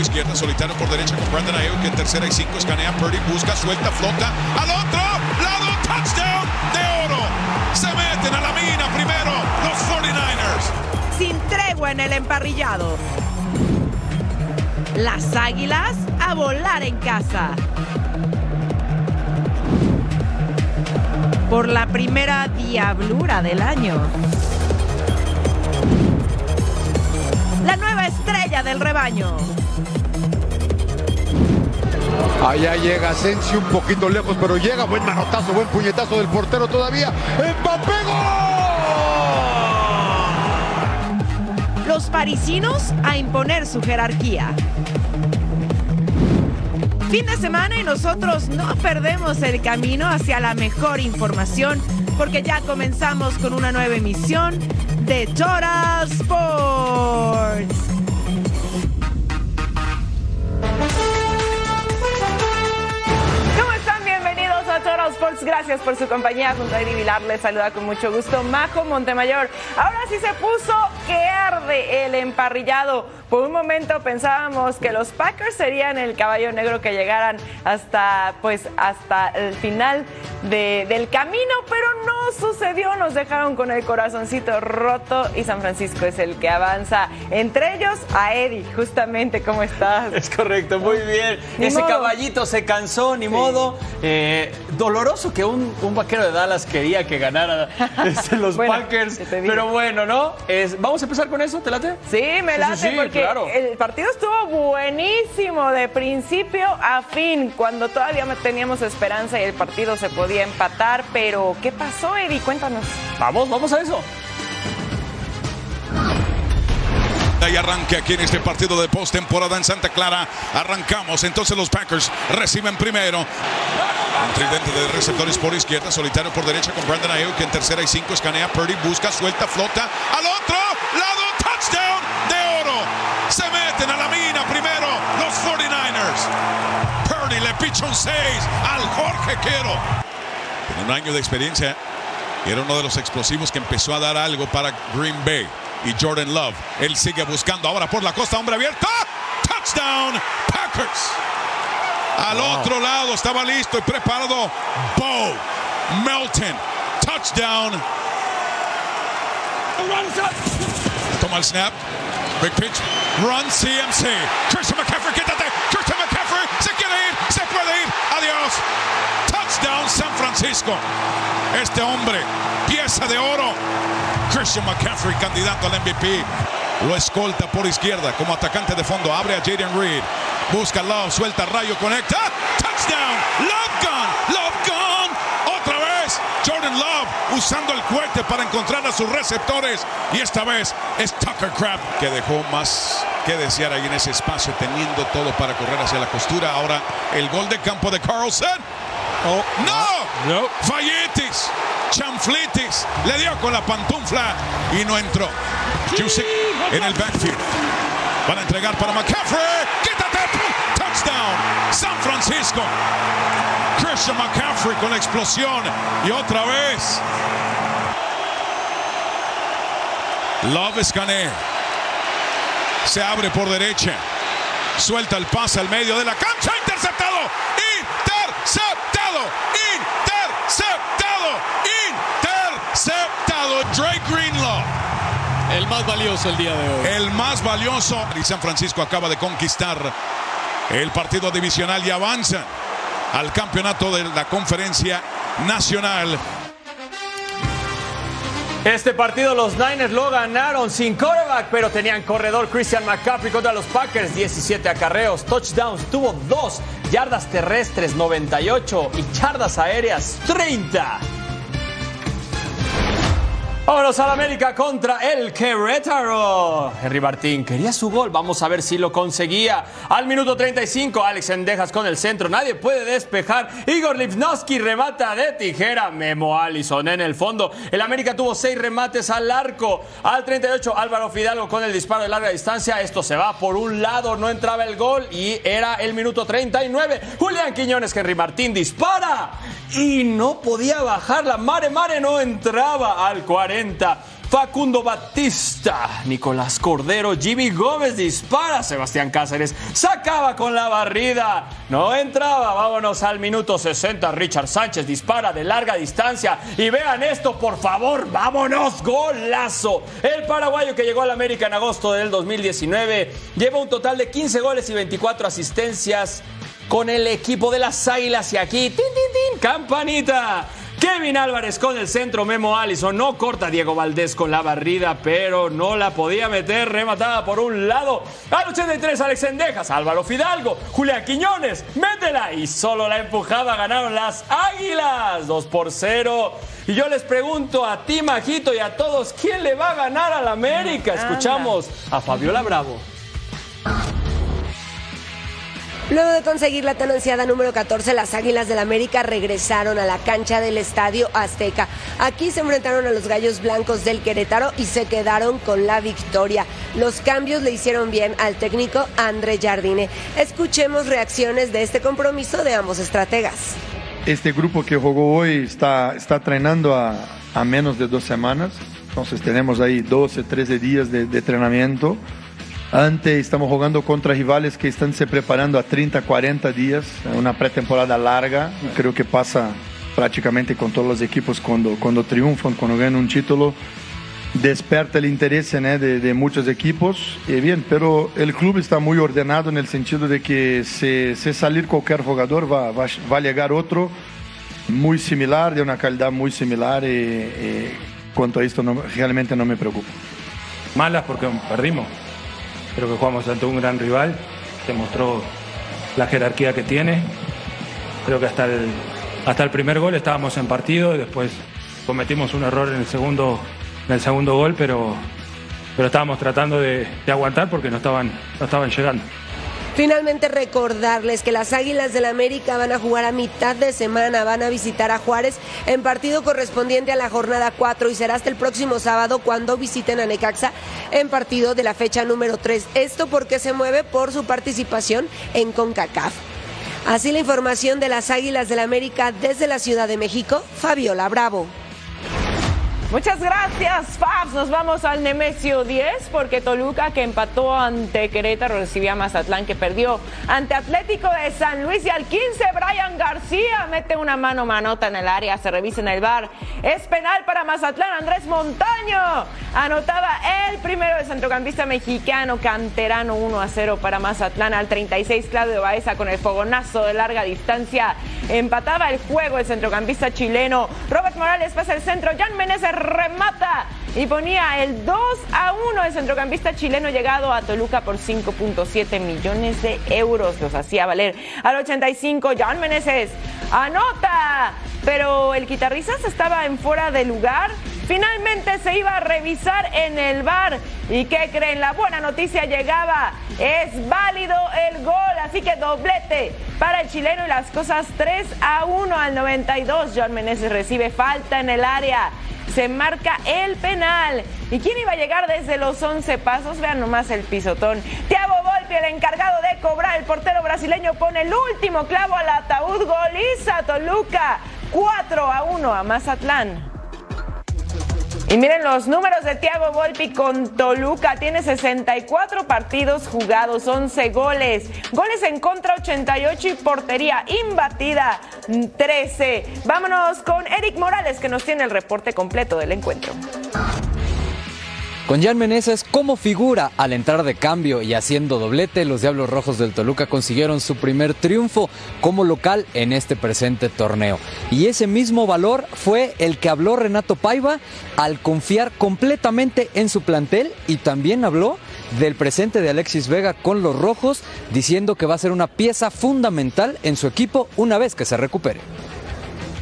Izquierda, solitario por derecha con Brandon Ayuk en tercera y cinco, escanea Purdy, busca, suelta, flota, al otro lado, touchdown de oro. Se meten a la mina primero los 49ers. Sin tregua en el emparrillado. Las águilas a volar en casa. Por la primera diablura del año. La nueva estrella del rebaño. Allá llega Sensi un poquito lejos, pero llega. Buen manotazo, buen puñetazo del portero todavía. ¡Mbappé gol! Los parisinos a imponer su jerarquía. Fin de semana y nosotros no perdemos el camino hacia la mejor información porque ya comenzamos con una nueva emisión de Total Sports. ¿Cómo están? Bienvenidos a Total Sports. Gracias por su compañía. Junto a Eddie Vilar les saluda con mucho gusto Majo Montemayor. Ahora sí se puso que arde el emparrillado. Por un momento pensábamos que los Packers serían el caballo negro que llegaran hasta, pues, hasta el final de- del camino, pero no sucedió. Nos dejaron con el corazoncito roto y San Francisco es el que avanza. Entre ellos a Eddie, justamente. ¿Cómo estás? Es correcto, muy bien. Ni Ese modo. caballito se cansó, ni modo. Eh, doloroso que un, un vaquero de Dallas quería que ganara este, los Bueno, Packers. Pero bueno, ¿no? Es- Vamos a empezar con eso, ¿te late? Sí, me Sí, late sí, sí, porque claro. el partido estuvo buenísimo de principio a fin, cuando todavía teníamos esperanza y el partido se podía empatar, pero ¿qué pasó, Eddie? Cuéntanos. Vamos, vamos a eso. Y arranque aquí en este partido de postemporada en Santa Clara. Arrancamos, entonces los Packers reciben primero. Un tridente de receptores por izquierda, solitario por derecha con Brandon Ayuk en tercera y cinco, escanea Purdy, busca, suelta, flota, al otro Un 6 al Jorge Quero. En un año de experiencia, era uno de los explosivos que empezó a dar algo para Green Bay. Y Jordan Love, él sigue buscando ahora por la costa, hombre abierto. Touchdown, Packers. Al otro lado estaba listo y preparado Bo Melton. Touchdown. Toma el snap. Big pitch. Run CMC. Christian McCaffrey, quítate. Christian McCaffrey se quiere ir. Se puede ir. Adiós. Touchdown San Francisco. Este hombre, pieza de oro. Christian McCaffrey, candidato al MVP. Lo escolta por izquierda como atacante de fondo. Abre a Jaden Reed. Busca Love, suelta rayo, conecta. Touchdown. Love gone. Love gone. Otra vez. Jordan Love usando el cohete para encontrar a sus receptores. Y esta vez es Tucker Crab que dejó más que desear ahí en ese espacio, teniendo todo para correr hacia la costura. Ahora el gol de campo de Carlson. Oh, ¡No! No. Falletis, Chanflitis, le dio con la pantufla y no entró. Jusic en el backfield. Van a entregar para McCaffrey. ¡Quítate! Touchdown. San Francisco. Christian McCaffrey con la explosión. Y otra vez. Love escanea. Se abre por derecha. Suelta el pase al medio de la cancha. Interceptado. Interceptado. Interceptado. Interceptado. Drake Greenlaw. El más valioso el día de hoy. El más valioso. Y San Francisco acaba de conquistar el partido divisional y avanza al campeonato de la conferencia nacional. Este partido los Niners lo ganaron sin quarterback, pero tenían corredor Christian McCaffrey contra los Packers, 17 acarreos, touchdowns, tuvo 2, yardas terrestres 98 y yardas aéreas 30. Vámonos a la América contra el Querétaro. Henry Martín quería su gol. Vamos a ver si lo conseguía. Al minuto 35, Alex Endejas con el centro. Nadie puede despejar. Igor Lipnowski remata de tijera. Memo Allison en el fondo. El América tuvo seis remates al arco. Al 38, Álvaro Fidalgo con el disparo de larga distancia. Esto se va por un lado. No entraba el gol y era el minuto 39. Julián Quiñones, Henry Martín dispara y no podía bajar. La mare mare no entraba al 40. Facundo Batista, Nicolás Cordero, Jimmy Gómez dispara, Sebastián Cáceres sacaba con la barrida, no entraba, vámonos al minuto 60, Richard Sánchez dispara de larga distancia y vean esto por favor, vámonos, golazo. El paraguayo que llegó al América en agosto del 2019 lleva un total de 15 goles y 24 asistencias con el equipo de las Águilas y aquí, tin, tin, tin, campanita. Kevin Álvarez con el centro, Memo Allison no corta Diego Valdés con la barrida, pero no la podía meter, rematada por un lado. Al 83 Alex Endejas, Álvaro Fidalgo, Julián Quiñones, métela y solo la empujaba, ganaron las Águilas, 2 por 0. Y yo les pregunto a ti, Majito, y a todos, ¿quién le va a ganar al América? Escuchamos a Fabiola Bravo. Luego de conseguir la tan número 14, las Águilas del América regresaron a la cancha del Estadio Azteca. Aquí se enfrentaron a los Gallos Blancos del Querétaro y se quedaron con la victoria. Los cambios le hicieron bien al técnico André Jardine. Escuchemos reacciones de este compromiso de ambos estrategas. Este grupo que jugó hoy está, está entrenando a, a menos de dos semanas, entonces tenemos ahí 12, 13 días de, de entrenamiento. Antes estamos jugando contra rivales que están se preparando a 30, 40 días, una pretemporada larga. Creo que pasa prácticamente con todos los equipos cuando, cuando triunfan, cuando ganan un título. Desperta el interés ¿eh? de, de, muchos equipos. Y bien, pero el club está muy ordenado en el sentido de que si, si salir cualquier jugador va, va, va, a llegar otro muy similar, de una calidad muy similar. Y, y cuanto a esto no, realmente no me preocupa. Malas porque perdimos Creo que jugamos ante un gran rival, demostró la jerarquía que tiene. Creo que hasta el, hasta el primer gol estábamos en partido y después cometimos un error en el segundo, en el segundo gol, pero, pero estábamos tratando de, de aguantar porque no estaban, no estaban llegando. Finalmente recordarles que las Águilas del América van a jugar a mitad de semana, van a visitar a Juárez en partido correspondiente a la jornada 4 y será hasta el próximo sábado cuando visiten a Necaxa en partido de la fecha número 3. Esto porque se mueve por su participación en CONCACAF. Así la información de las Águilas del América desde la Ciudad de México, Fabiola Bravo. Muchas gracias, Fabs. Nos vamos al Nemesio 10 porque Toluca que empató ante Querétaro recibía a Mazatlán que perdió ante Atlético de San Luis y al 15 Brian García mete una mano manota en el área, se revisa en el bar. Es penal para Mazatlán, Andrés Montaño anotaba el primero de centrocampista mexicano canterano 1 a 0 para Mazatlán al 36 Claudio Baeza con el fogonazo de larga distancia. Empataba el juego el centrocampista chileno. Robert Morales pasa el centro, Jan Meneses remata y ponía el 2 a 1 el centrocampista chileno llegado a Toluca por 5.7 millones de euros. Los hacía valer al 85. John Meneses anota, pero el guitarrista estaba en fuera de lugar. Finalmente se iba a revisar en el bar. ¿Y qué creen? La buena noticia llegaba. Es válido el gol, así que doblete para el chileno y las cosas 3 a 1 al 92. John Meneses recibe falta en el área se marca el penal. ¿Y quién iba a llegar desde los 11 pasos? Vean nomás el pisotón. Thiago Volpi, el encargado de cobrar, el portero brasileño pone el último clavo al ataúd. Goliza Toluca, 4 a 1 a Mazatlán. Y miren los números de Thiago Volpi con Toluca. Tiene 64 partidos jugados, 11 goles. Goles en contra 88 y portería imbatida 13. Vámonos con Eric Morales que nos tiene el reporte completo del encuentro. Con Jan Meneses como figura al entrar de cambio y haciendo doblete, los Diablos Rojos del Toluca consiguieron su primer triunfo como local en este presente torneo. Y ese mismo valor fue el que habló Renato Paiva al confiar completamente en su plantel y también habló del presente de Alexis Vega con los Rojos, diciendo que va a ser una pieza fundamental en su equipo una vez que se recupere.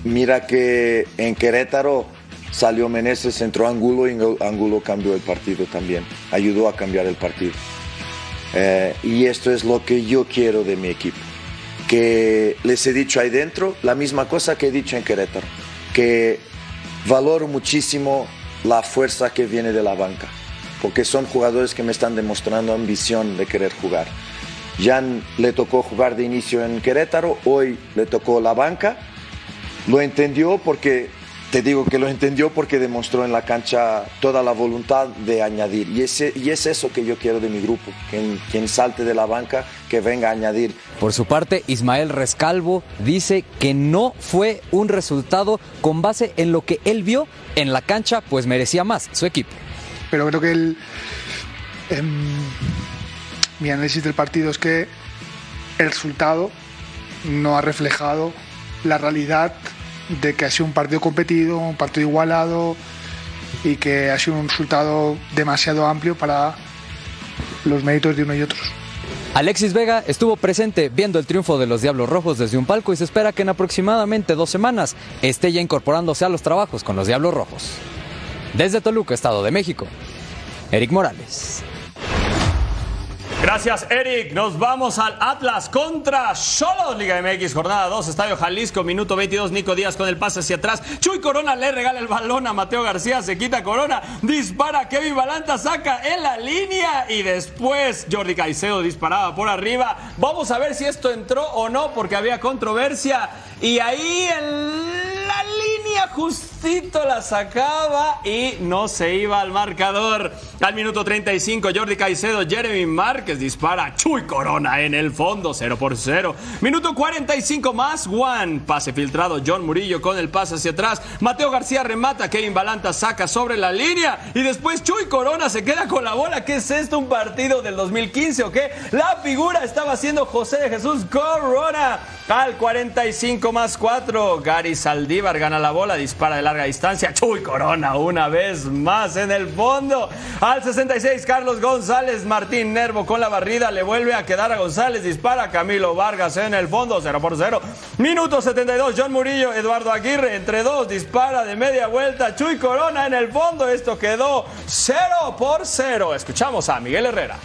Mira que en Querétaro salió Meneses, entró Angulo y Angulo cambió el partido también, ayudó a cambiar el partido. Eh, y esto es lo que yo quiero de mi equipo. Que les he dicho ahí dentro la misma cosa que he dicho en Querétaro, que valoro muchísimo la fuerza que viene de la banca, porque son jugadores que me están demostrando ambición de querer jugar. Jan le tocó jugar de inicio en Querétaro, hoy le tocó la banca lo entendió porque, te digo que lo entendió porque demostró en la cancha toda la voluntad de añadir. Y, ese, y es eso que yo quiero de mi grupo, quien, quien salte de la banca, que venga a añadir. Por su parte, Ismael Rescalvo dice que no fue un resultado con base en lo que él vio en la cancha, pues merecía más su equipo. Pero creo que el, mi análisis del partido es que el resultado no ha reflejado la realidad de que ha sido un partido competido, un partido igualado y que ha sido un resultado demasiado amplio para los méritos de uno y otros. Alexis Vega estuvo presente viendo el triunfo de los Diablos Rojos desde un palco y se espera que en aproximadamente dos semanas esté ya incorporándose a los trabajos con los Diablos Rojos. Desde Toluca, Estado de México, Eric Morales. Gracias, Eric. Nos vamos al Atlas contra Cholos, Liga MX, jornada 2, Estadio Jalisco, minuto 22. Nico Díaz con el pase hacia atrás. Chuy Corona le regala el balón a Mateo García, se quita Corona, dispara. Kevin Balanta saca en la línea y después Jordi Caicedo disparaba por arriba. Vamos a ver si esto entró o no, porque había controversia. Y ahí en la línea justito la sacaba y no se iba al marcador. Al minuto 35, Jordi Caicedo, Jeremy Márquez dispara. Chuy Corona en el fondo, 0 por 0. Minuto 45 más, Juan. Pase filtrado, John Murillo con el pase hacia atrás. Mateo García remata, Kevin Balanta saca sobre la línea. Y después Chuy Corona se queda con la bola. ¿Qué es esto? ¿Un partido del 2015 o qué? La figura estaba haciendo José de Jesús Corona. Al 45 más 4, Gary Saldívar gana la bola, dispara de larga distancia. Chuy Corona una vez más en el fondo. Al 66, Carlos González, Martín Nervo con la barrida, le vuelve a quedar a González, dispara Camilo Vargas en el fondo, 0 por 0. Minuto 72, John Murillo, Eduardo Aguirre, entre dos, dispara de media vuelta. Chuy Corona en el fondo, esto quedó 0 por 0. Escuchamos a Miguel Herrera.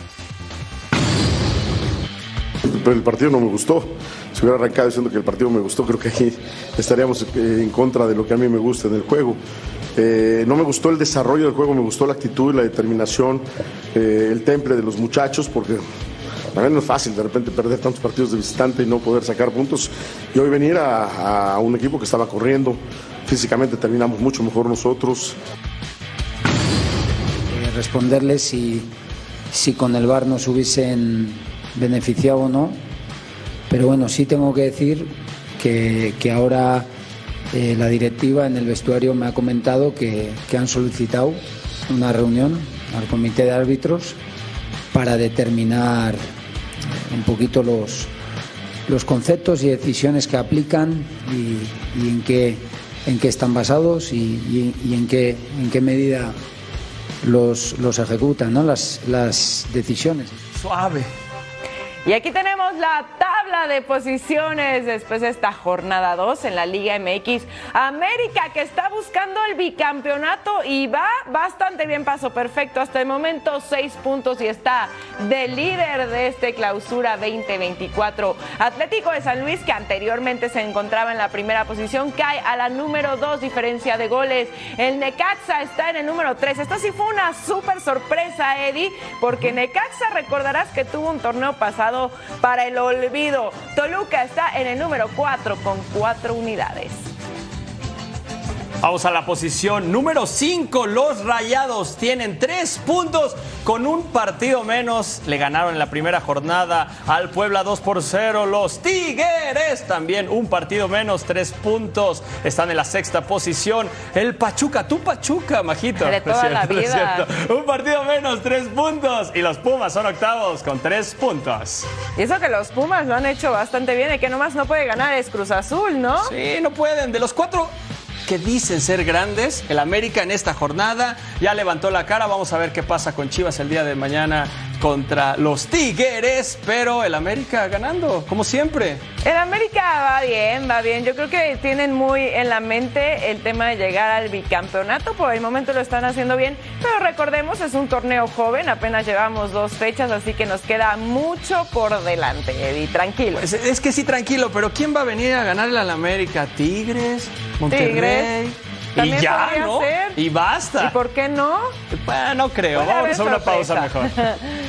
El partido no me gustó si hubiera arrancado diciendo que el partido me gustó, creo que ahí estaríamos eh, en contra de lo que a mí me gusta en el juego. Eh, no me gustó el desarrollo del juego, me gustó la actitud, la determinación, eh, el temple de los muchachos, porque también no es fácil de repente perder tantos partidos de visitante y no poder sacar puntos. Y hoy venir a, un equipo que estaba corriendo, físicamente terminamos mucho mejor nosotros. responderles si, si con el VAR nos hubiesen beneficiado o no pero bueno, sí tengo que decir que, ahora eh, la directiva en el vestuario me ha comentado que, han solicitado una reunión al comité de árbitros para determinar un poquito los, los conceptos y decisiones que aplican y, en, qué, en qué están basados y, en, qué, en qué medida los, los ejecutan ¿no? las, las decisiones. Suave. Y aquí tenemos la tabla de posiciones después de esta jornada 2 en la Liga MX. América que está buscando el bicampeonato y va bastante bien, paso perfecto hasta el momento, seis puntos y está de líder de este clausura 2024. Atlético de San Luis que anteriormente se encontraba en la primera posición cae a la número 2, diferencia de goles. El Necaxa está en el número 3. Esto sí fue una súper sorpresa, Eddie, porque Necaxa recordarás que tuvo un torneo pasado para el olvido. Toluca está en el número 4 con 4 unidades. Vamos a la posición número 5. Los Rayados tienen tres puntos con un partido menos. Le ganaron en la primera jornada al Puebla 2 por 0. Los Tigres también un partido menos, tres puntos. Están en la sexta posición. El Pachuca, tu Pachuca, majito. De toda la cierto, es vida. Un partido menos, tres puntos. Y los Pumas son octavos con tres puntos. Y eso que los Pumas lo han hecho bastante bien. El que nomás no puede ganar es Cruz Azul, ¿no? Sí, no pueden. De los cuatro que dicen ser grandes, el América en esta jornada ya levantó la cara. Vamos a ver qué pasa con Chivas el día de mañana contra los Tigres, pero el América ganando, como siempre. El América va bien, va bien. Yo creo que tienen muy en la mente el tema de llegar al bicampeonato. Por el momento lo están haciendo bien, pero recordemos, es un torneo joven, apenas llevamos dos fechas, así que nos queda mucho por delante, Eddie. Tranquilo. Es, es que sí, tranquilo, pero ¿quién va a venir a ganarle al América? ¿Tigres? ¿Monterrey? Tigres. Y ya, ¿no? ser. Y basta. ¿Y por qué no? Bueno, no creo. Puede Vamos a una pausa mejor.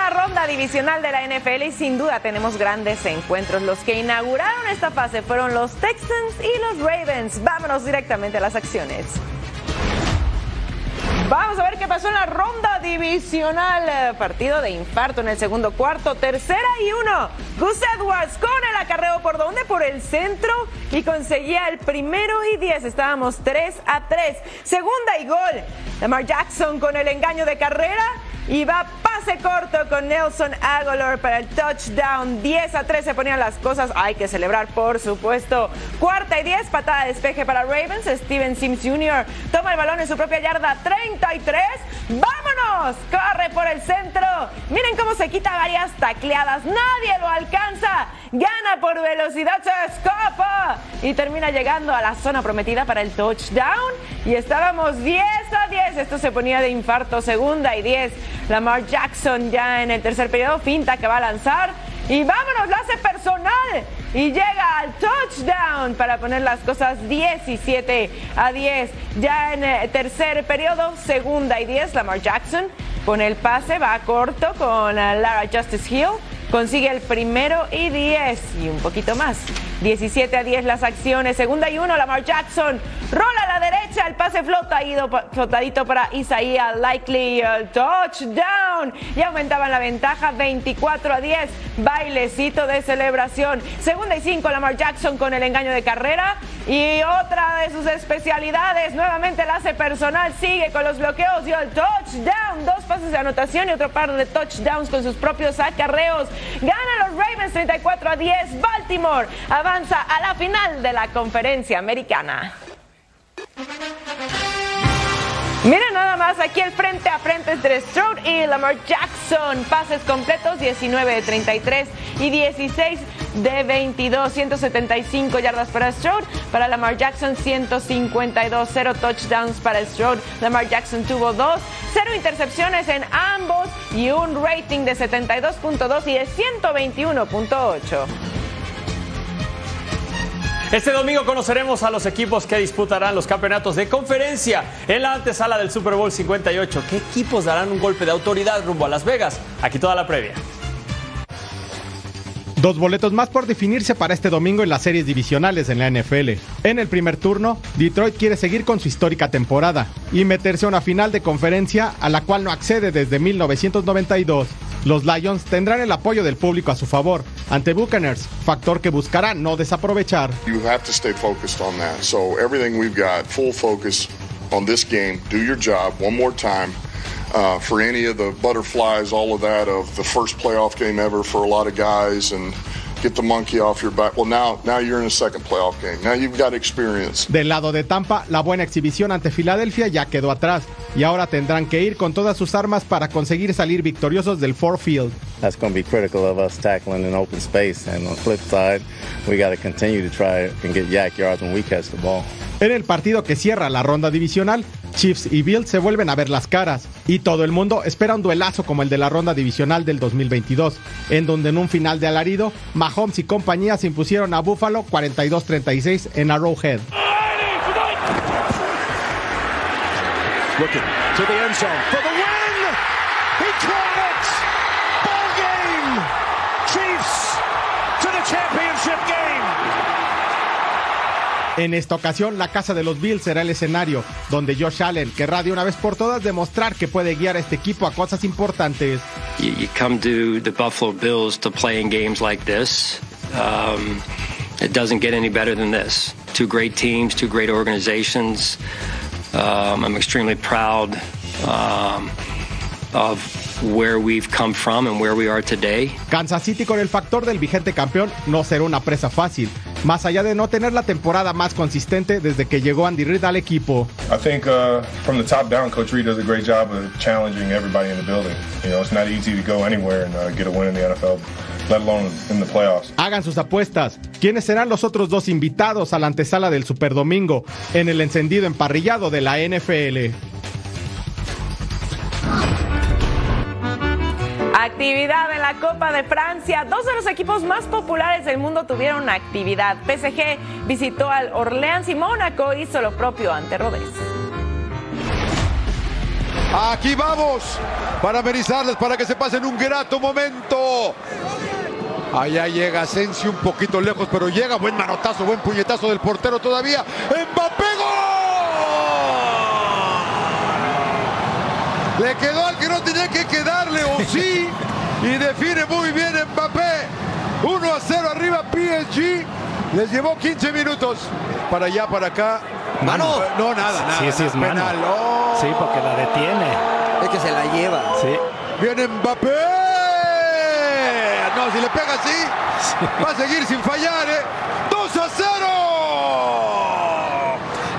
divisional de la NFL y sin duda tenemos grandes encuentros. Los que inauguraron esta fase fueron los Texans y los Ravens. Vámonos directamente a las acciones. Vamos a ver qué pasó en la ronda divisional. Partido de infarto en el segundo cuarto. Tercera y uno. Gus Edwards con el acarreo por dónde? Por el centro y conseguía el primero y diez. Estábamos 3 a 3. Segunda y gol. Lamar Jackson con el engaño de carrera. Y va pase corto con Nelson Aguilar para el touchdown. 10 a 3 se ponían las cosas. Hay que celebrar, por supuesto. Cuarta y 10, patada de despeje para Ravens. Steven Sims Jr. toma el balón en su propia yarda. 33. ¡Vámonos! Corre por el centro. Miren cómo se quita varias tacleadas. Nadie lo alcanza. Gana por velocidad. Se escapa. Y termina llegando a la zona prometida para el touchdown. Y estábamos 10 a 10. Esto se ponía de infarto. Segunda y 10. Lamar Jackson ya en el tercer periodo. Finta que va a lanzar. Y vámonos, hace personal. Y llega al touchdown para poner las cosas 17 a 10. Ya en el tercer periodo, segunda y 10, Lamar Jackson con el pase, va corto con eh, Lara Justice Hill. Consigue el primero y 10 y un poquito más. 17 a 10 las acciones. Segunda y uno, Lamar Jackson. Rola a la derecha, el pase flota, ido, flotadito para Isaiah Likely. El touchdown. Y aumentaban la ventaja 24 a 10. Bailecito de celebración. Segunda y cinco, Lamar Jackson con el engaño de carrera. Y otra de sus especialidades, nuevamente la hace personal, sigue con los bloqueos y el touchdown. Dos pases de anotación y otro par de touchdowns con sus propios acarreos. Gana los Ravens 34 a 10. Baltimore avanza a la final de la conferencia americana. Miren nada más aquí el frente a frente entre Stroud y Lamar Jackson. Pases completos 19 de 33 y 16 de 22. 175 yardas para Stroud. Para Lamar Jackson 152. 0 touchdowns para Stroud. Lamar Jackson tuvo 2. 0 intercepciones en ambos y un rating de 72.2 y de 121.8. Este domingo conoceremos a los equipos que disputarán los campeonatos de conferencia en la antesala del Super Bowl 58. ¿Qué equipos darán un golpe de autoridad rumbo a Las Vegas? Aquí toda la previa. Dos boletos más por definirse para este domingo en las series divisionales en la NFL. En el primer turno, Detroit quiere seguir con su histórica temporada y meterse a una final de conferencia a la cual no accede desde 1992. Los Lions tendrán el apoyo del público a su favor ante Buccaneers, factor que buscará no desaprovechar. Uh, for any of the butterflies, all of that of the first playoff game ever for a lot of guys and get the monkey off your back. Well, now, now you're in a second playoff game. Now you've got experience. Del lado de Tampa, la buena exhibición ante Filadelfia ya quedó atrás y ahora tendrán que ir con todas sus armas para conseguir salir victoriosos del Ford Field. That's going to be critical of us tackling in open space. And on the flip side, we got to continue to try and get yak yards when we catch the ball. En el partido que cierra la ronda divisional, Chiefs y Bills se vuelven a ver las caras y todo el mundo espera un duelazo como el de la ronda divisional del 2022, en donde en un final de alarido, Mahomes y compañía se impusieron a Buffalo 42-36 en Arrowhead. En esta ocasión, la casa de los Bills será el escenario, donde Josh Allen querrá de una vez por todas demostrar que puede guiar a este equipo a cosas importantes. You, come to the Buffalo Bills to play in games like this. Um, it doesn't get any better than this. Two great teams, two great organizations. Um, I'm extremely proud um, of where we've come from and where we are today. Kansas City con el factor del vigente campeón no será una presa fácil, más allá de no tener la temporada más consistente desde que llegó Andy Reid al equipo. I think uh, from the top down, Coach Reid does a great job of challenging everybody in the building. You know, it's not easy to go anywhere and uh, get a win in the NFL, let alone in the playoffs. Hagan sus apuestas. ¿Quiénes serán los otros dos invitados a la antesala del Super Domingo en el encendido emparrillado de la NFL? Actividad en la Copa de Francia. Dos de los equipos más populares del mundo tuvieron actividad. PSG visitó al Orleans y Mónaco hizo lo propio ante Rodés. Aquí vamos para amenizarles, para que se pasen un grato momento. Allá llega Asensio un poquito lejos, pero llega. Buen manotazo, buen puñetazo del portero todavía. ¡Mbappé gol! Le quedó al que no tenía que quedarle, o sí. Y define muy bien Mbappé. 1 a 0 arriba PSG. Les llevó 15 minutos. Para allá, para acá. Mano. No, nada, nada. Sí, sí, es mano. Penal. Oh. Sí, porque la detiene. Es que se la lleva. Sí. Viene Mbappé. No, si le pega así, va a seguir sin fallar, ¿eh? 2 a 0.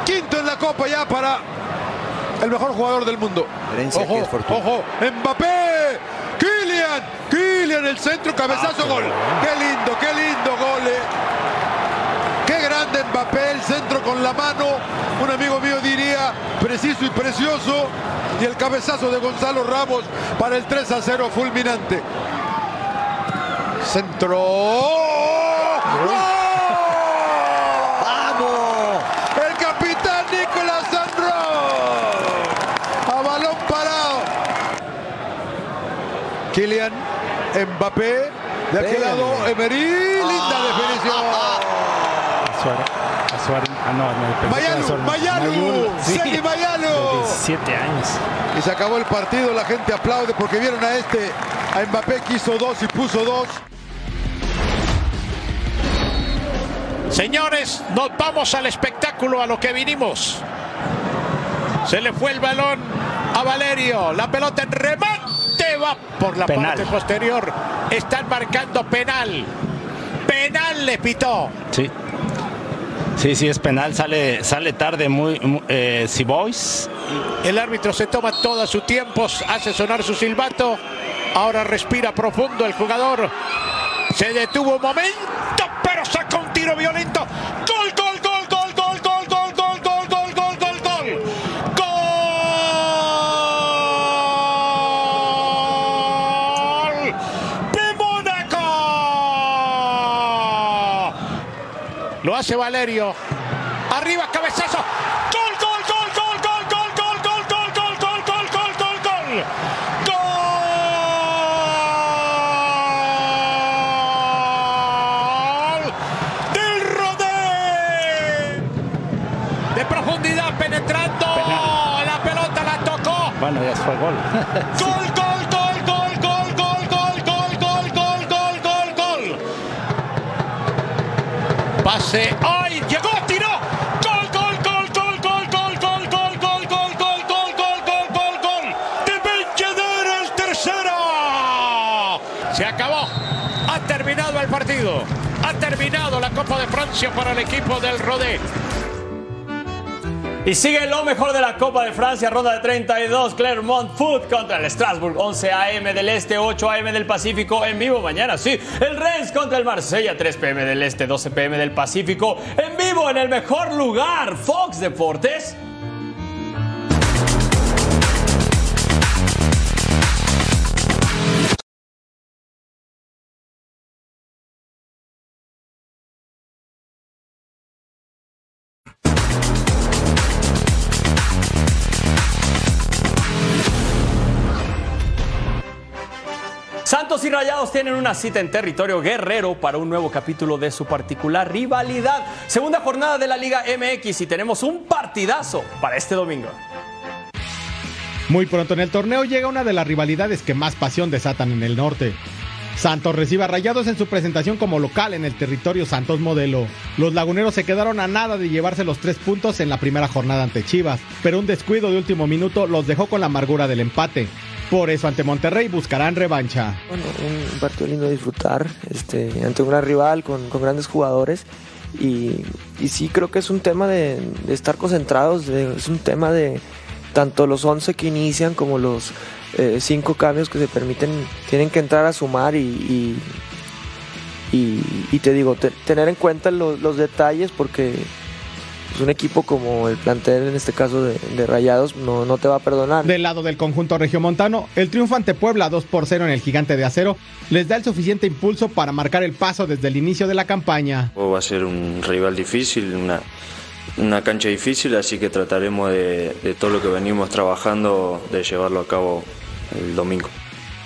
Quinto en la copa ya para el mejor jugador del mundo. Herencia Ojo, ojo, Mbappé. Kylian, Kylian, el centro, cabezazo, Ah, gol. Qué lindo, qué lindo gol, ¿eh? Qué grande Mbappé, el centro con la mano. Un amigo mío diría preciso y precioso. Y el cabezazo de Gonzalo Ramos para el 3 a 0 fulminante. Centro. ¡Vamos! El capitán Nicolás Sandro. A balón parado. Kylian Mbappé. De aquel lado, Emery. Linda definición. Suárez. a Suárez. Ah, no, no. Mayalu. Mayalu. Seni Mayalu. De 17 años. Y se acabó el partido, la gente aplaude porque vieron a este, a Mbappé que hizo dos y puso dos. Señores, nos vamos al espectáculo a lo que vinimos. Se le fue el balón a Valerio. La pelota en remate va por la Penal. parte posterior. Están marcando penal. Penal le pitó. Sí. Sí, sí, es penal. Sale, sale tarde muy, eh, Boys. El árbitro se toma todo su tiempo, hace sonar su silbato. Ahora respira profundo el jugador. Se detuvo un momento, pero saca un tiro violento. Hace Valerio. Arriba, cabezazo. Gol, gol, gol, gol, gol, gol, gol, gol, gol, gol, gol, gol, gol, gol, gol. Gol del Rodé. De profundidad penetrando. La pelota la tocó. Bueno, ya fue gol. Gol, gol, pase. ¡Ay! ¡Llegó! ¡Tiró! ¡Gol, gol, gol, gol, gol, gol, gol, gol, gol, gol, gol, gol, gol, gol, gol, gol! ¡De Belchedera el tercero! Se acabó. Ha terminado el partido. Ha terminado la Copa de Francia para el equipo del Rodé. Y sigue lo mejor de la Copa de Francia, ronda de 32, Clermont Foot contra el Strasbourg, 11 a.m. del Este, 8 a.m. del Pacífico, en vivo mañana, sí. El Rennes contra el Marsella, 3 p.m. del Este, 12 p.m. del Pacífico, en vivo en el mejor lugar, Fox Deportes. Tienen una cita en territorio guerrero para un nuevo capítulo de su particular rivalidad. Segunda jornada de la Liga MX y tenemos un partidazo para este domingo. Muy pronto en el torneo llega una de las rivalidades que más pasión desatan en el norte. Santos recibe a Rayados en su presentación como local en el territorio Santos Modelo. Los laguneros se quedaron a nada de llevarse los tres puntos en la primera jornada ante Chivas, pero un descuido de último minuto los dejó con la amargura del empate. Por eso ante Monterrey buscarán revancha. Bueno, un partido lindo de disfrutar, este, ante un gran rival con, grandes jugadores. Y, sí creo que es un tema de, estar concentrados, es un tema de tanto los 11 que inician como los eh, cinco cambios que se permiten, tienen que entrar a sumar y, y, te digo, te, tener en cuenta los detalles porque pues, un equipo como el plantel, en este caso de, de, Rayados, no, no te va a perdonar. Del lado del conjunto regiomontano, el triunfo ante Puebla 2 por 0 en el Gigante de Acero les da el suficiente impulso para marcar el paso desde el inicio de la campaña. Va a ser un rival difícil, una, una cancha difícil, así que trataremos de, de todo lo que venimos trabajando, de llevarlo a cabo el domingo.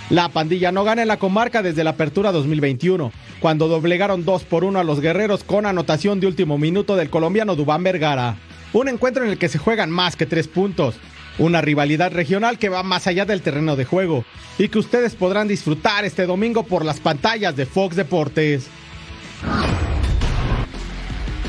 La pandilla no gana en la comarca desde la apertura 2021, cuando doblegaron 2 por 1 a los guerreros con anotación de último minuto del colombiano Dubán Vergara. Un encuentro en el que se juegan más que tres puntos. Una rivalidad regional que va más allá del terreno de juego y que ustedes podrán disfrutar este domingo por las pantallas de Fox Deportes.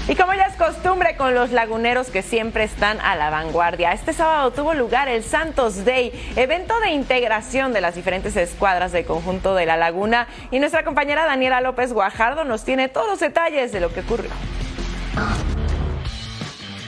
Y como ya es costumbre con los laguneros que siempre están a la vanguardia, este sábado tuvo lugar el Santos Day, evento de integración de las diferentes escuadras del conjunto de la laguna. Y nuestra compañera Daniela López Guajardo nos tiene todos los detalles de lo que ocurrió.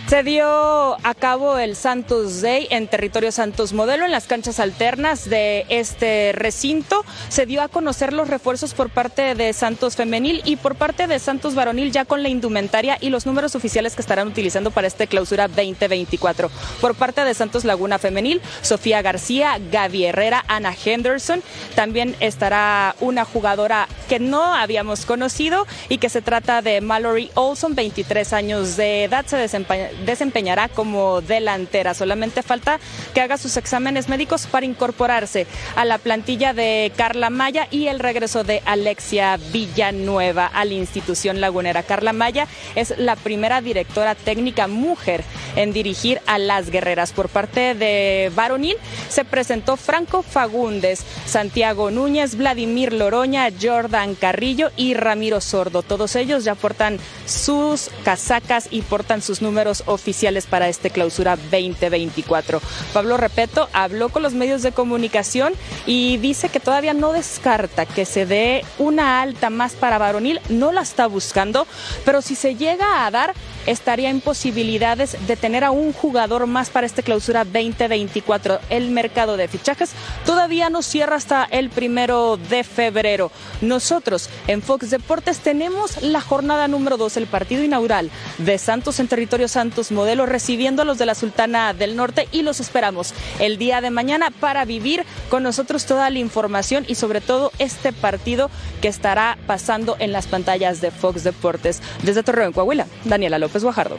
Se dio a cabo el Santos Day en territorio Santos Modelo, en las canchas alternas de este recinto. Se dio a conocer los refuerzos por parte de Santos Femenil y por parte de Santos Varonil, ya con la indumentaria y los números oficiales que estarán utilizando para este clausura 2024. Por parte de Santos Laguna Femenil, Sofía García, Gaby Herrera, Ana Henderson. También estará una jugadora que no habíamos conocido y que se trata de Mallory Olson, 23 años de edad. Se desempeña desempeñará como delantera. Solamente falta que haga sus exámenes médicos para incorporarse a la plantilla de Carla Maya y el regreso de Alexia Villanueva a la institución lagunera. Carla Maya es la primera directora técnica mujer en dirigir a las guerreras. Por parte de varonil se presentó Franco Fagundes, Santiago Núñez, Vladimir Loroña, Jordan Carrillo y Ramiro Sordo. Todos ellos ya portan sus casacas y portan sus números oficiales para este clausura 2024. Pablo Repeto habló con los medios de comunicación y dice que todavía no descarta que se dé una alta más para varonil, no la está buscando, pero si se llega a dar, estaría en posibilidades de tener a un jugador más para este clausura 2024. El mercado de fichajes todavía no cierra hasta el primero de febrero. Nosotros en Fox Deportes tenemos la jornada número 2, el partido inaugural de Santos en territorio Santos Modelo, recibiendo los de la Sultana del Norte y los esperamos el día de mañana para vivir con nosotros toda la información y sobre todo este partido que estará pasando en las pantallas de Fox Deportes. Desde Torreón, Coahuila, Daniela López Guajardo.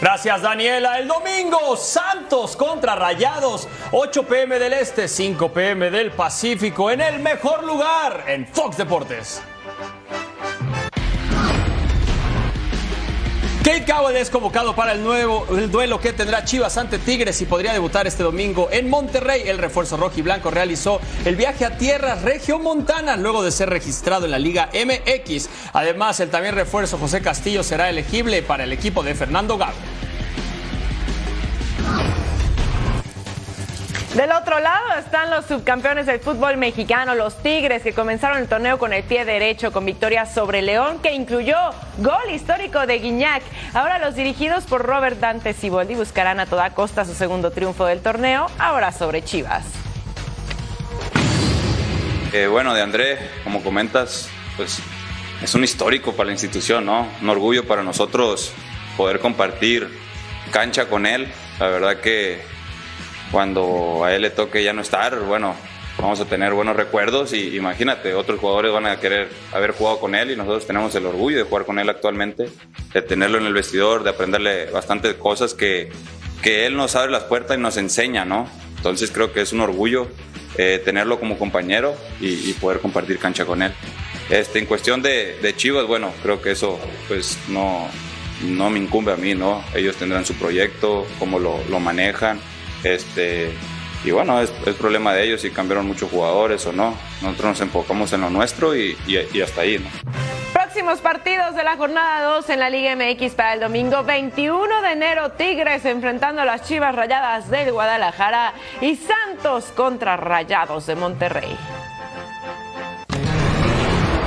Gracias, Daniela. El domingo, Santos contra Rayados. 8 pm del Este, 5 pm del Pacífico, en el mejor lugar, en Fox Deportes. Kate Cowell es convocado para el nuevo el duelo que tendrá Chivas ante Tigres y podría debutar este domingo en Monterrey. El refuerzo rojo y blanco realizó el viaje a tierras regiomontanas luego de ser registrado en la Liga MX. Además, el también refuerzo José Castillo será elegible para el equipo de Fernando Gago. Del otro lado están los subcampeones del fútbol mexicano, los Tigres, que comenzaron el torneo con el pie derecho, con victoria sobre León, que incluyó gol histórico de Guiñac. Ahora los dirigidos por Robert Dante Siboldi buscarán a toda costa su segundo triunfo del torneo, ahora sobre Chivas. Eh, bueno, de André, como comentas, pues es un histórico para la institución, ¿no? Un orgullo para nosotros poder compartir cancha con él. La verdad que cuando a él le toque ya no estar, bueno, vamos a tener buenos recuerdos y imagínate, otros jugadores van a querer haber jugado con él y nosotros tenemos el orgullo de jugar con él actualmente, de tenerlo en el vestidor, de aprenderle bastantes cosas que, que él nos abre las puertas y nos enseña, ¿no? Entonces creo que es un orgullo eh, tenerlo como compañero y, y, poder compartir cancha con él. Este, en cuestión de, de Chivas, bueno, creo que eso pues no, no me incumbe a mí, ¿no? Ellos tendrán su proyecto, cómo lo, lo manejan este, y bueno, es, es, problema de ellos si cambiaron muchos jugadores o no. Nosotros nos enfocamos en lo nuestro y, y, y hasta ahí. ¿no? Próximos partidos de la jornada 2 en la Liga MX para el domingo 21 de enero. Tigres enfrentando a las Chivas Rayadas del Guadalajara y Santos contra Rayados de Monterrey.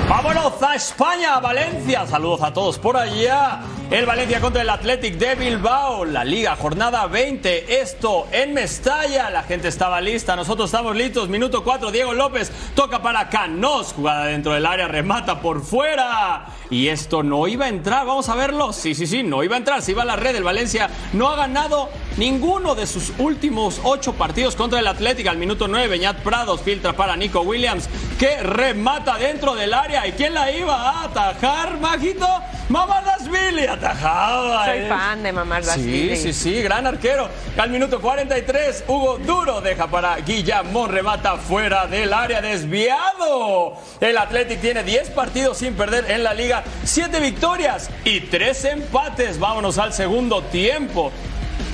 Vámonos a España, a Valencia. Saludos a todos por allá. El Valencia contra el Athletic de Bilbao, la Liga Jornada 20. Esto en Mestalla. La gente estaba lista, nosotros estamos listos. Minuto 4, Diego López toca para Canos. Jugada dentro del área, remata por fuera. Y esto no iba a entrar, vamos a verlo. Sí, sí, sí, no iba a entrar. Se iba a la red. El Valencia no ha ganado ninguno de sus últimos ocho partidos contra el Athletic. Al minuto 9, Beñat Prados filtra para Nico Williams, que remata dentro del área. ¿Y quién la iba a atajar, Majito? Mamadasvili atajaba. Soy eh. fan de Mamadasvili. Sí, sí, sí, gran arquero. Al minuto 43, Hugo Duro deja para Guillamón, remata fuera del área, desviado. El Athletic tiene 10 partidos sin perder en la liga, 7 victorias y 3 empates. Vámonos al segundo tiempo.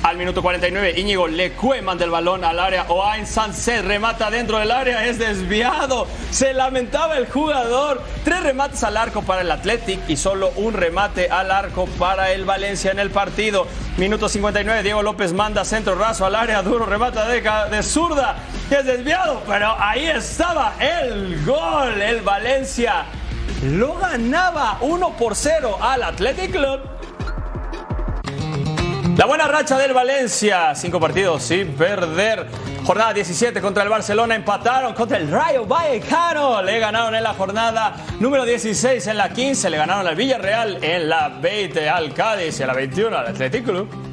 Al minuto 49, Íñigo Lecue manda el balón al área. Oain Sanset remata dentro del área, es desviado. Se lamentaba el jugador. Tres remates al arco para el Athletic y solo un remate al arco para el Valencia en el partido. Minuto 59, Diego López manda centro raso al área. Duro remata de, de zurda. Es desviado, pero ahí estaba el gol. El Valencia lo ganaba 1 por 0 al Athletic Club. La buena racha del Valencia, cinco partidos sin perder. Jornada 17 contra el Barcelona, empataron contra el Rayo Vallecano. Le ganaron en la jornada número 16, en la 15 le ganaron al Villarreal, en la 20 al Cádiz y en la 21 al Athletic Club.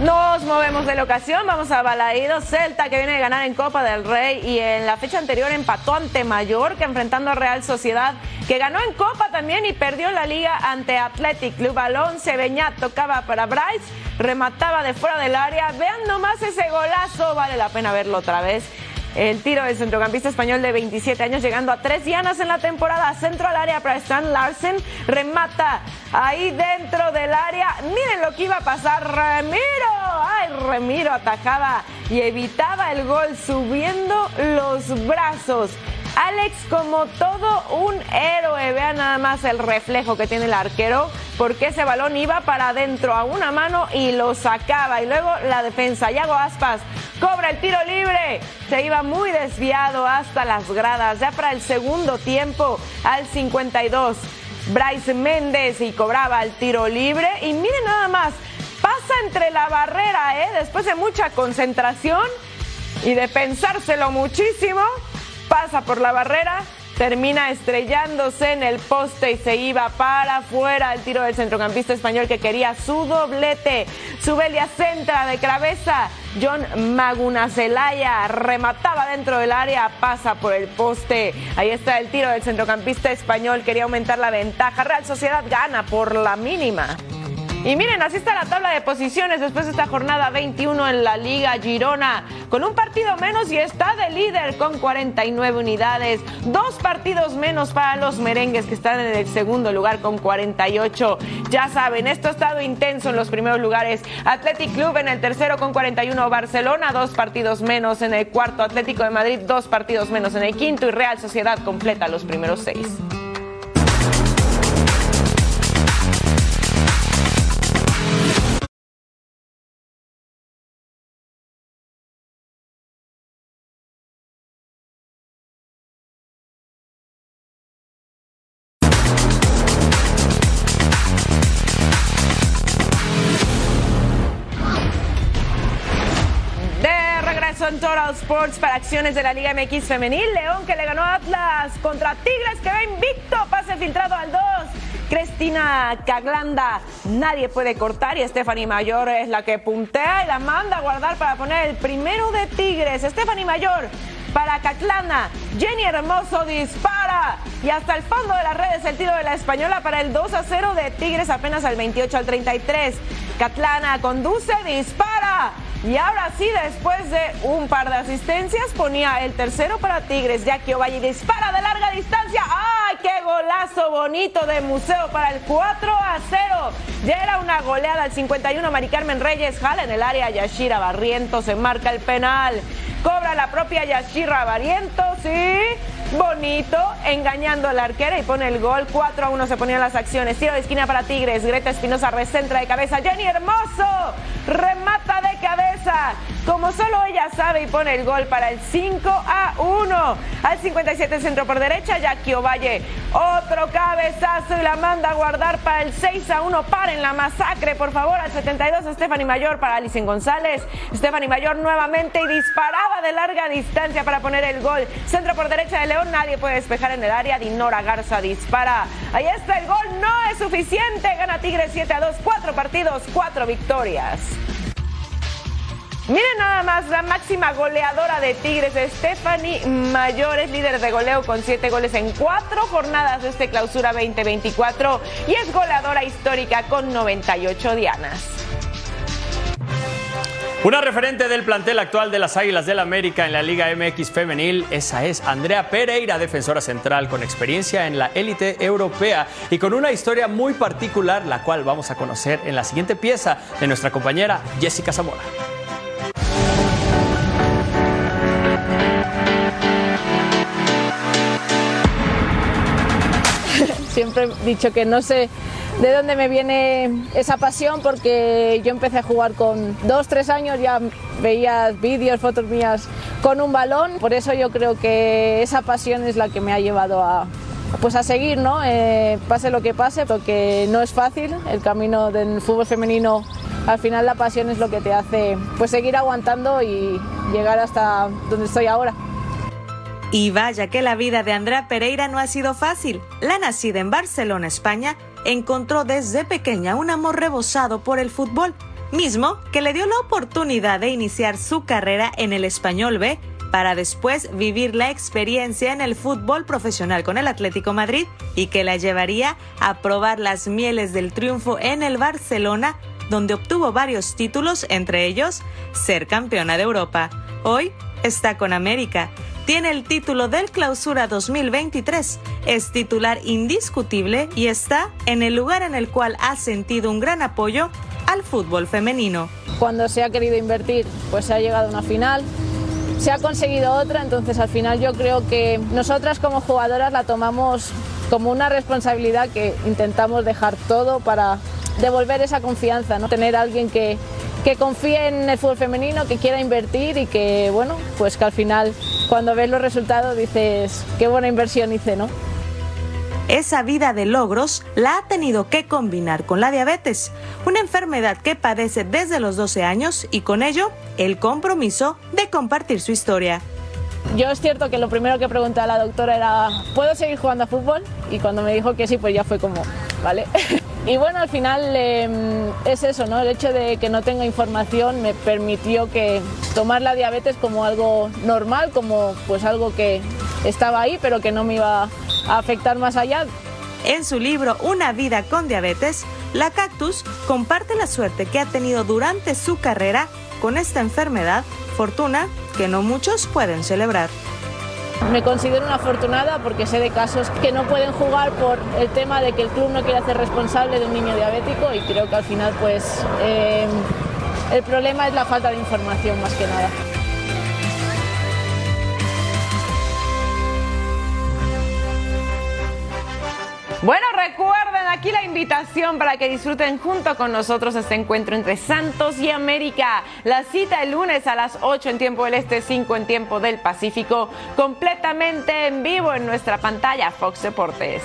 Nos movemos de locación, vamos a Balaído, Celta que viene de ganar en Copa del Rey. Y en la fecha anterior empató ante Mallorca enfrentando a Real Sociedad que ganó en Copa también y perdió la liga ante Athletic Club Balón, Beñat tocaba para Bryce, remataba de fuera del área, vean nomás ese golazo, vale la pena verlo otra vez. El tiro del centrocampista español de 27 años llegando a tres dianas en la temporada. Centro al área para Stan Larsen. Remata ahí dentro del área. Miren lo que iba a pasar. Ramiro. Ay, Ramiro atajaba y evitaba el gol subiendo los brazos. Alex, como todo un héroe, vean nada más el reflejo que tiene el arquero, porque ese balón iba para adentro a una mano y lo sacaba. Y luego la defensa, Yago Aspas, cobra el tiro libre, se iba muy desviado hasta las gradas, ya para el segundo tiempo, al 52. Bryce Méndez y cobraba el tiro libre. Y miren nada más, pasa entre la barrera, ¿eh? después de mucha concentración y de pensárselo muchísimo pasa por la barrera, termina estrellándose en el poste y se iba para afuera el tiro del centrocampista español que quería su doblete. Subelia centra de cabeza. John Magunacelaya remataba dentro del área, pasa por el poste. Ahí está el tiro del centrocampista español, quería aumentar la ventaja. Real Sociedad gana por la mínima. Y miren, así está la tabla de posiciones después de esta jornada 21 en la Liga Girona, con un partido menos y está de líder con 49 unidades. Dos partidos menos para los merengues que están en el segundo lugar con 48. Ya saben, esto ha estado intenso en los primeros lugares. Athletic Club en el tercero con 41. Barcelona, dos partidos menos en el cuarto. Atlético de Madrid, dos partidos menos en el quinto. Y Real Sociedad completa los primeros seis. Sports para acciones de la Liga MX femenil. León que le ganó a Atlas contra Tigres que va invicto. Pase filtrado al 2. Cristina Caglanda, nadie puede cortar y Stephanie Mayor es la que puntea y la manda a guardar para poner el primero de Tigres. Stephanie Mayor para Catlana. Jenny Hermoso dispara y hasta el fondo de las redes el tiro de la española para el 2 a 0 de Tigres apenas al 28 al 33. Catlana conduce, dispara. Y ahora sí, después de un par de asistencias, ponía el tercero para Tigres. Jackie Ovalle dispara de larga distancia. ¡Ay, qué golazo bonito de museo para el 4 a 0! Ya era una goleada al 51. Mari Carmen Reyes jala en el área. Yashira Barrientos se marca el penal. Cobra la propia Yashira Barrientos, sí. Bonito, engañando a la arquera y pone el gol. 4 a 1 se ponían las acciones. Tiro de esquina para Tigres. Greta Espinosa recentra de cabeza. Jenny Hermoso remata de cabeza. Como solo ella sabe y pone el gol para el 5 a 1. Al 57 centro por derecha, Jackie Ovalle. Otro cabezazo y la manda a guardar para el 6 a 1. Paren la masacre, por favor. Al 72, Stephanie Mayor para Alicen González. Stephanie Mayor nuevamente y disparaba de larga distancia para poner el gol. Centro por derecha de León, nadie puede despejar en el área. Dinora Garza dispara. Ahí está el gol, no es suficiente. Gana Tigres 7 a 2, cuatro partidos, cuatro victorias. Miren nada más, la máxima goleadora de Tigres, Stephanie Mayor, es líder de goleo con siete goles en cuatro jornadas de este clausura 2024 y es goleadora histórica con 98 dianas. Una referente del plantel actual de las Águilas del América en la Liga MX femenil, esa es Andrea Pereira, defensora central con experiencia en la élite europea y con una historia muy particular, la cual vamos a conocer en la siguiente pieza de nuestra compañera Jessica Zamora. Siempre he dicho que no sé de dónde me viene esa pasión porque yo empecé a jugar con dos, tres años, ya veía vídeos, fotos mías con un balón, por eso yo creo que esa pasión es la que me ha llevado a, pues a seguir, ¿no? Eh, pase lo que pase, porque no es fácil, el camino del fútbol femenino, al final la pasión es lo que te hace pues seguir aguantando y llegar hasta donde estoy ahora. Y vaya que la vida de Andrea Pereira no ha sido fácil. La nacida en Barcelona, España, encontró desde pequeña un amor rebosado por el fútbol, mismo que le dio la oportunidad de iniciar su carrera en el Español B para después vivir la experiencia en el fútbol profesional con el Atlético Madrid y que la llevaría a probar las mieles del triunfo en el Barcelona, donde obtuvo varios títulos, entre ellos ser campeona de Europa. Hoy está con América tiene el título del Clausura 2023, es titular indiscutible y está en el lugar en el cual ha sentido un gran apoyo al fútbol femenino. Cuando se ha querido invertir, pues se ha llegado a una final, se ha conseguido otra, entonces al final yo creo que nosotras como jugadoras la tomamos como una responsabilidad que intentamos dejar todo para devolver esa confianza, ¿no? Tener a alguien que, que confíe en el fútbol femenino, que quiera invertir y que, bueno, pues que al final cuando ves los resultados dices, qué buena inversión hice, ¿no? Esa vida de logros la ha tenido que combinar con la diabetes, una enfermedad que padece desde los 12 años y con ello el compromiso de compartir su historia. Yo es cierto que lo primero que pregunté a la doctora era, ¿puedo seguir jugando a fútbol? Y cuando me dijo que sí, pues ya fue como, ¿vale? y bueno, al final eh, es eso, ¿no? El hecho de que no tenga información me permitió que tomar la diabetes como algo normal, como pues algo que estaba ahí, pero que no me iba a afectar más allá. En su libro Una vida con diabetes, la Cactus comparte la suerte que ha tenido durante su carrera con esta enfermedad, fortuna que no muchos pueden celebrar. Me considero una afortunada porque sé de casos que no pueden jugar por el tema de que el club no quiere hacer responsable de un niño diabético y creo que al final pues eh, el problema es la falta de información más que nada. Bueno, recuerden aquí la invitación para que disfruten junto con nosotros este encuentro entre Santos y América. La cita el lunes a las 8 en tiempo del Este, 5 en tiempo del Pacífico, completamente en vivo en nuestra pantalla Fox Deportes.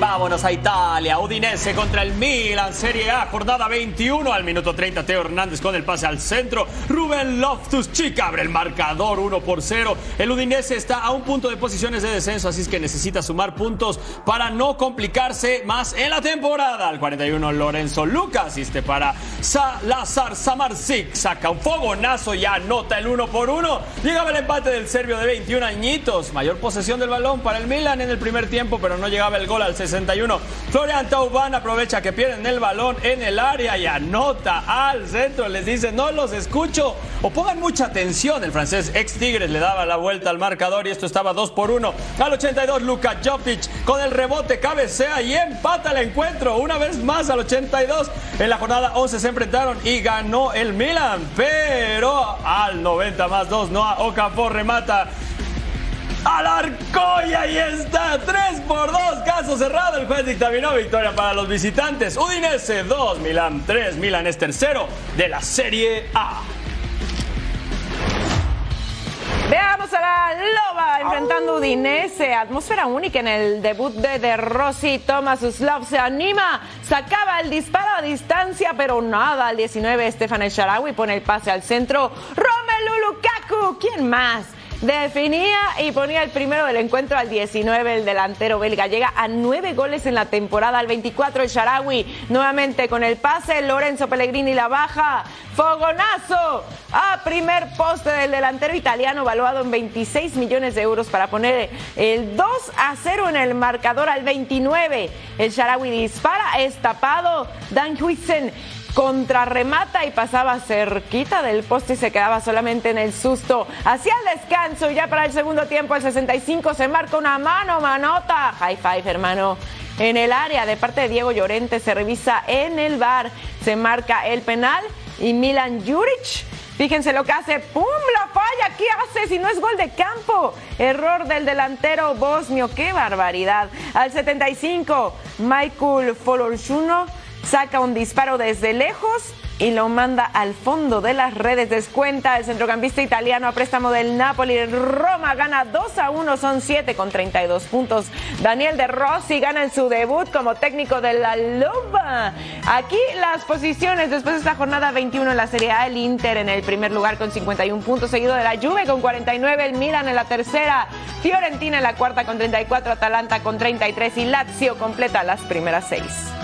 Vámonos a Italia. Udinese contra el Milan, Serie A, jornada 21. Al minuto 30, Teo Hernández con el pase al centro. Rubén Loftus Chica abre el marcador 1 por 0. El Udinese está a un punto de posiciones de descenso, así que necesita sumar puntos para no complicarse más en la temporada. Al 41, Lorenzo Lucas asiste para Salazar Samarzik. Saca un fogonazo y anota el 1 por 1. Llegaba el empate del serbio de 21 añitos. Mayor posesión del balón para el Milan en el primer tiempo, pero no llegaba el gol al 61. Florian Tauban aprovecha que pierden el balón en el área y anota al centro. Les dice, no los escucho. O pongan mucha atención. El francés ex Tigres le daba la vuelta al marcador y esto estaba 2 por 1. Al 82, Luka Jovic con el rebote cabecea y empata el encuentro. Una vez más al 82. En la jornada 11 se enfrentaron y ganó el Milan. Pero al 90 más 2, Noah Okafor remata al arco y ahí está, 3 por 2, caso cerrado, el juez dictaminó victoria para los visitantes, Udinese 2, Milán 3, Milán es tercero de la Serie A. Veamos a la Loba enfrentando Udinese. Atmósfera única en el debut de De Rossi. Thomas Uslov se anima. Sacaba el disparo a distancia, pero nada. Al 19, Stefan El Sharawi pone el pase al centro. Romelu Lukaku. ¿Quién más? Definía y ponía el primero del encuentro al 19, el delantero belga. Llega a nueve goles en la temporada. Al 24, el Sharawi nuevamente con el pase. Lorenzo Pellegrini la baja. Fogonazo a primer poste del delantero italiano, valuado en 26 millones de euros para poner el 2 a 0 en el marcador al 29. El Sharawi dispara, es tapado. Dan Huizen contrarremata y pasaba cerquita del poste y se quedaba solamente en el susto. Hacia el descanso, ya para el segundo tiempo, el 65 se marca una mano, manota. High five, hermano. En el área de parte de Diego Llorente se revisa en el bar, se marca el penal y Milan Juric Fíjense lo que hace. ¡Pum! La falla. ¿Qué hace si no es gol de campo? Error del delantero bosnio. ¡Qué barbaridad! Al 75, Michael Folorchuno saca un disparo desde lejos y lo manda al fondo de las redes. Descuenta el centrocampista italiano a préstamo del Napoli. Roma gana 2 a 1, son 7 con 32 puntos. Daniel De Rossi gana en su debut como técnico de la Loba. Aquí las posiciones después de esta jornada 21 en la Serie A, el Inter en el primer lugar con 51 puntos, seguido de la Juve con 49, el Milan en la tercera, Fiorentina en la cuarta con 34, Atalanta con 33 y Lazio completa las primeras seis.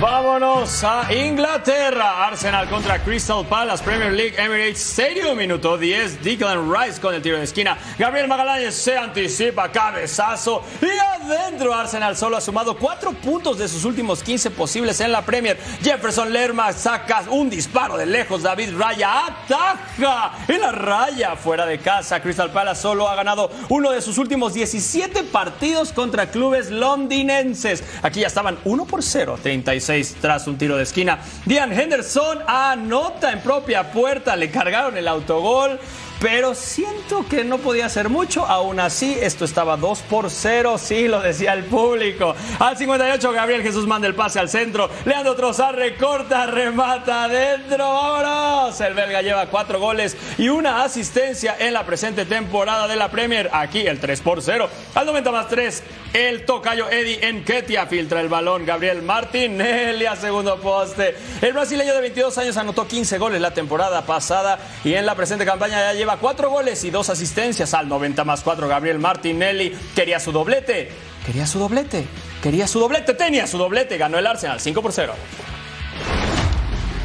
Vámonos a Inglaterra. Arsenal contra Crystal Palace, Premier League Emirates Stadium, minuto 10. Declan Rice con el tiro de esquina. Gabriel Magallanes se anticipa, cabezazo. Y adentro Arsenal solo ha sumado 4 puntos de sus últimos 15 posibles en la Premier. Jefferson Lerma saca un disparo de lejos. David Raya ataja en la raya fuera de casa. Crystal Palace solo ha ganado uno de sus últimos 17 partidos contra clubes londinenses. Aquí ya estaban 1 por 0, 36 tras un tiro de esquina. Dian Henderson anota en propia puerta, le cargaron el autogol pero siento que no podía hacer mucho. Aún así, esto estaba 2 por 0, sí, lo decía el público. Al 58, Gabriel Jesús manda el pase al centro. Leandro Trozar recorta, remata adentro. ¡Vámonos! El belga lleva 4 goles y una asistencia en la presente temporada de la Premier. Aquí el 3 por 0. Al 90 más 3, el tocayo Eddie Enquetia filtra el balón. Gabriel Martinelli a segundo poste. El brasileño de 22 años anotó 15 goles la temporada pasada y en la presente campaña ya lleva cuatro goles y dos asistencias al 90 más 4. Gabriel Martinelli quería su doblete, quería su doblete, quería su doblete, tenía su doblete, ganó el Arsenal 5 por 0.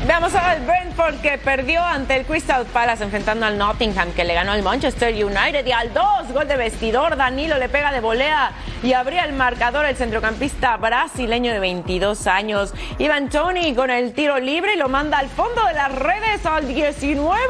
Veamos ahora al Brentford que perdió ante el Crystal Palace enfrentando al Nottingham que le ganó al Manchester United y al 2, gol de vestidor, Danilo le pega de volea y abría el marcador el centrocampista brasileño de 22 años. Ivan Tony con el tiro libre y lo manda al fondo de las redes al 19.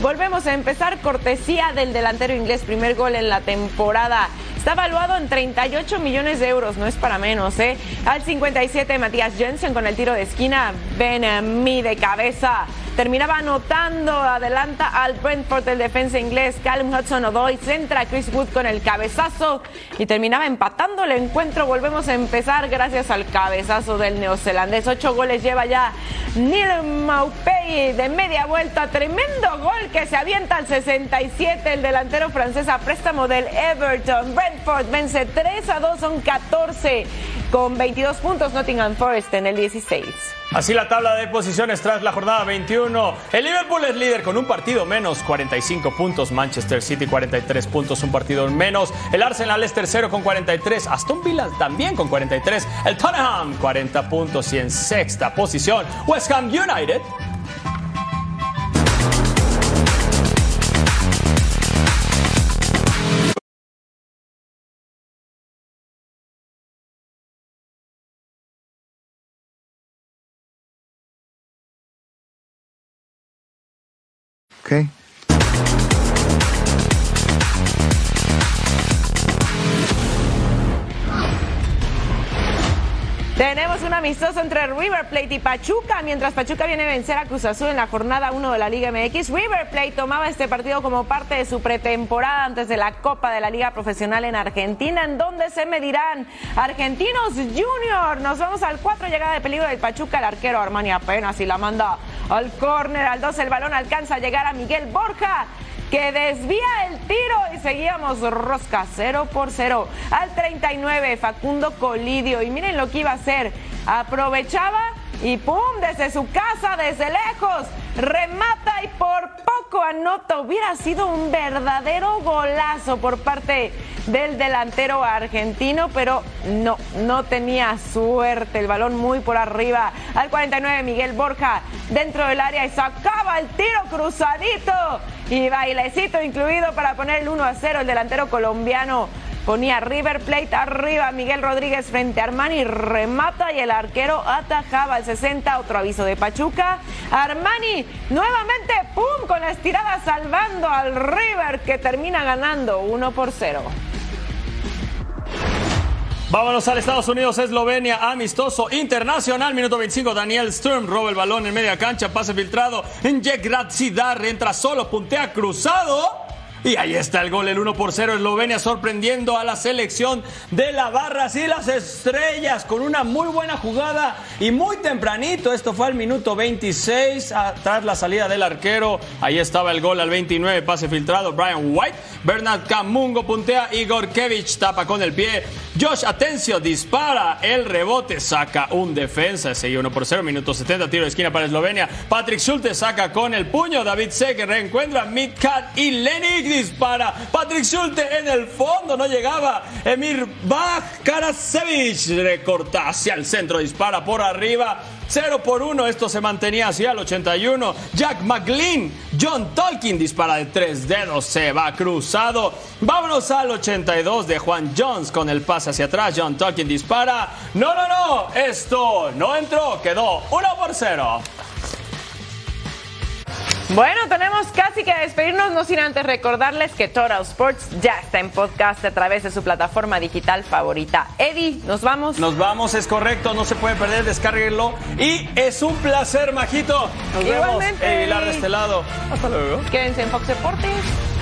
Volvemos a empezar cortesía del delantero inglés, primer gol en la temporada. Está evaluado en 38 millones de euros, no es para menos, ¿eh? Al 57, Matías Jensen con el tiro de esquina, Ben Mi de cabeza. Terminaba anotando, adelanta al Brentford el defensa inglés Callum Hudson-Odoi, centra Chris Wood con el cabezazo y terminaba empatando el encuentro. Volvemos a empezar gracias al cabezazo del neozelandés. Ocho goles lleva ya Neil Maupay de media vuelta. Tremendo gol que se avienta al 67 el delantero francés a préstamo del Everton. Brentford vence 3 a 2, son 14 con 22 puntos. Nottingham Forest en el 16. Así la tabla de posiciones tras la jornada 21. El Liverpool es líder con un partido menos, 45 puntos. Manchester City 43 puntos, un partido menos. El Arsenal es tercero con 43. Aston Villa también con 43. El Tottenham 40 puntos y en sexta posición West Ham United Okay. Tenemos un amistoso entre River Plate y Pachuca, mientras Pachuca viene a vencer a Cruz Azul en la jornada 1 de la Liga MX. River Plate tomaba este partido como parte de su pretemporada antes de la Copa de la Liga Profesional en Argentina, en donde se medirán Argentinos Junior. Nos vamos al 4, llegada de peligro del Pachuca, el arquero Armani apenas y la manda al córner, al 2 el balón alcanza a llegar a Miguel Borja que desvía el tiro y seguíamos rosca 0 por 0 al 39 Facundo Colidio. Y miren lo que iba a hacer. Aprovechaba y pum desde su casa desde lejos remata y por poco anota. Hubiera sido un verdadero golazo por parte del delantero argentino pero no no tenía suerte. El balón muy por arriba. Al 49 Miguel Borja dentro del área y sacaba el tiro cruzadito y bailecito incluido para poner el 1 a 0. El delantero colombiano ponía River Plate arriba. Miguel Rodríguez frente a Armani remata y el arquero atajaba el 60. Otro aviso de Pachuca. Armani nuevamente, ¡pum! con la estirada salvando al River que termina ganando 1 por 0. Vámonos al Estados Unidos, Eslovenia, amistoso internacional. Minuto 25, Daniel Sturm roba el balón en media cancha, pase filtrado. En Zidar entra solo, puntea cruzado. Y ahí está el gol, el 1 por 0. Eslovenia sorprendiendo a la selección de la barra. y las estrellas con una muy buena jugada y muy tempranito. Esto fue al minuto 26, tras la salida del arquero. Ahí estaba el gol al 29, pase filtrado. Brian White, Bernard Camungo puntea. Igor Kevich tapa con el pie. Josh Atencio dispara. El rebote saca un defensa. Sigue 1 por 0, minuto 70, tiro de esquina para Eslovenia. Patrick Schulte saca con el puño. David Seger reencuentra Midcat y Lenig dispara. Patrick Schulte en el fondo, no llegaba. Emir Bach, Karasevich recorta hacia el centro, dispara por arriba. 0 por 1, esto se mantenía hacia el 81. Jack McLean, John Tolkien dispara de tres dedos, se va cruzado. Vámonos al 82 de Juan Jones con el pase hacia atrás. John Tolkien dispara. No, no, no, esto no entró, quedó 1 por 0. Bueno, tenemos casi que despedirnos, no sin antes recordarles que Total Sports ya está en podcast a través de su plataforma digital favorita. Eddie, ¿nos vamos? Nos vamos, es correcto, no se puede perder, descárguenlo. Y es un placer, Majito. Nos Igualmente. vemos, Eddie de este lado. Hasta luego. Quédense en Fox Deportes.